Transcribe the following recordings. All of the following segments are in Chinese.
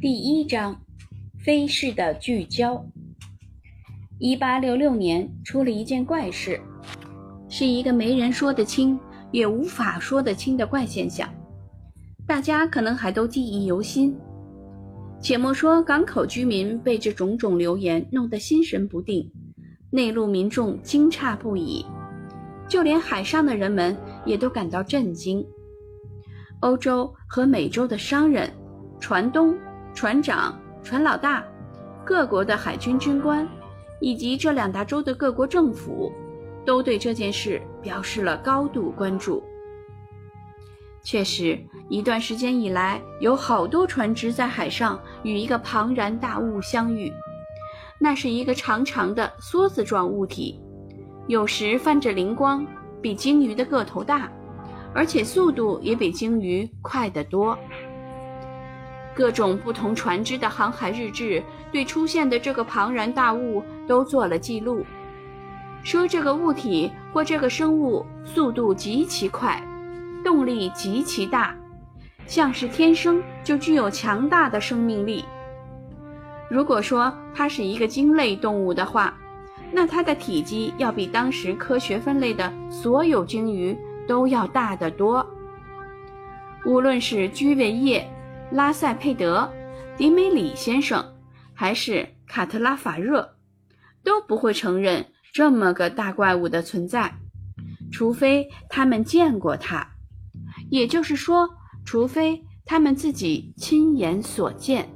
第一章，飞逝的聚焦。一八六六年出了一件怪事，是一个没人说得清也无法说得清的怪现象，大家可能还都记忆犹新。且莫说港口居民被这种种流言弄得心神不定，内陆民众惊诧不已，就连海上的人们也都感到震惊。欧洲和美洲的商人、船东。船长、船老大、各国的海军军官，以及这两大洲的各国政府，都对这件事表示了高度关注。确实，一段时间以来，有好多船只在海上与一个庞然大物相遇。那是一个长长的梭子状物体，有时泛着灵光，比鲸鱼的个头大，而且速度也比鲸鱼快得多。各种不同船只的航海日志对出现的这个庞然大物都做了记录，说这个物体或这个生物速度极其快，动力极其大，像是天生就具有强大的生命力。如果说它是一个鲸类动物的话，那它的体积要比当时科学分类的所有鲸鱼都要大得多。无论是居维叶。拉塞佩德、迪梅里先生，还是卡特拉法热，都不会承认这么个大怪物的存在，除非他们见过它，也就是说，除非他们自己亲眼所见。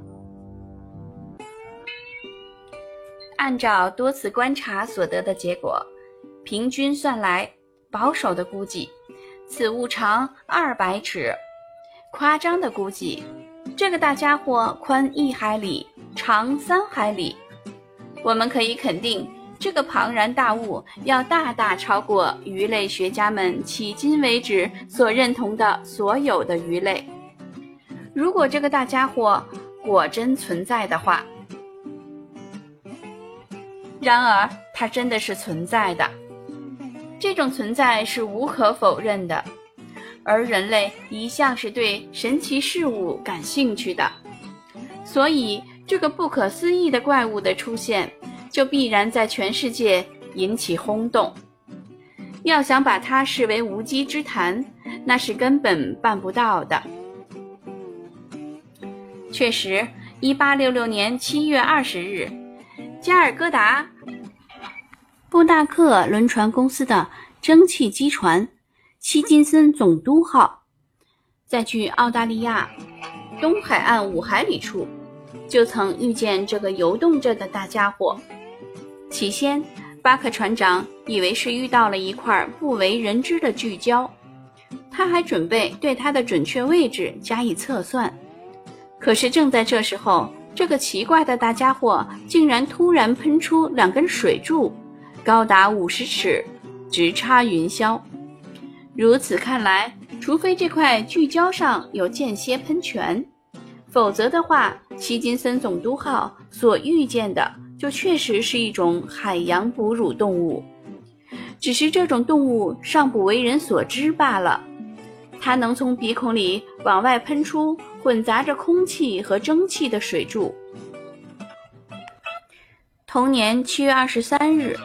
按照多次观察所得的结果，平均算来，保守的估计，此物长二百尺，夸张的估计。这个大家伙宽一海里，长三海里。我们可以肯定，这个庞然大物要大大超过鱼类学家们迄今为止所认同的所有的鱼类。如果这个大家伙果真存在的话，然而它真的是存在的，这种存在是无可否认的。而人类一向是对神奇事物感兴趣的，所以这个不可思议的怪物的出现，就必然在全世界引起轰动。要想把它视为无稽之谈，那是根本办不到的。确实，一八六六年七月二十日，加尔各答布纳克轮船公司的蒸汽机船。希金森总督号在距澳大利亚东海岸五海里处，就曾遇见这个游动着的大家伙。起先，巴克船长以为是遇到了一块不为人知的巨礁，他还准备对它的准确位置加以测算。可是，正在这时候，这个奇怪的大家伙竟然突然喷出两根水柱，高达五十尺，直插云霄。如此看来，除非这块巨礁上有间歇喷泉，否则的话，希金森总督号所遇见的就确实是一种海洋哺乳动物，只是这种动物尚不为人所知罢了。它能从鼻孔里往外喷出混杂着空气和蒸汽的水柱。同年七月二十三日，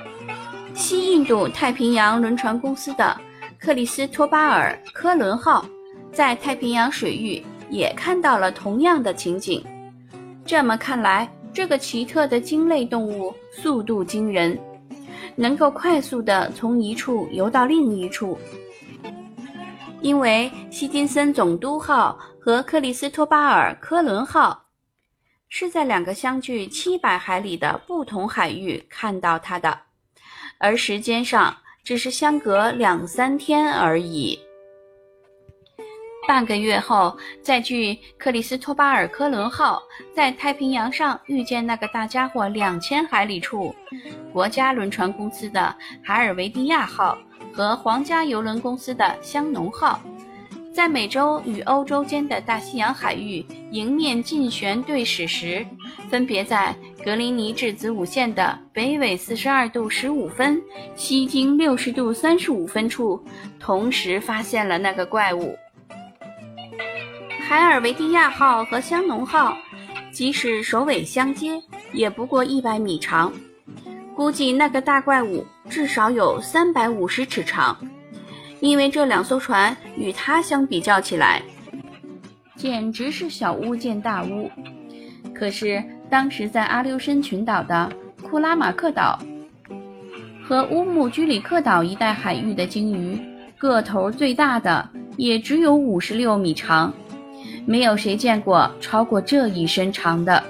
西印度太平洋轮船公司的。克里斯托巴尔·科伦号在太平洋水域也看到了同样的情景。这么看来，这个奇特的鲸类动物速度惊人，能够快速地从一处游到另一处。因为希金森总督号和克里斯托巴尔·科伦号是在两个相距七百海里的不同海域看到它的，而时间上。只是相隔两三天而已。半个月后，在距克里斯托巴尔科伦号在太平洋上遇见那个大家伙两千海里处，国家轮船公司的海尔维蒂亚号和皇家邮轮公司的香农号。在美洲与欧洲间的大西洋海域迎面近旋对驶时，分别在格林尼治子午线的北纬四十二度十五分、西经六十度三十五分处，同时发现了那个怪物。海尔维蒂亚号和香农号即使首尾相接，也不过一百米长。估计那个大怪物至少有三百五十尺长，因为这两艘船与它相比较起来，简直是小巫见大巫。可是当时在阿留申群岛的库拉马克岛和乌木居里克岛一带海域的鲸鱼，个头最大的也只有五十六米长，没有谁见过超过这一身长的。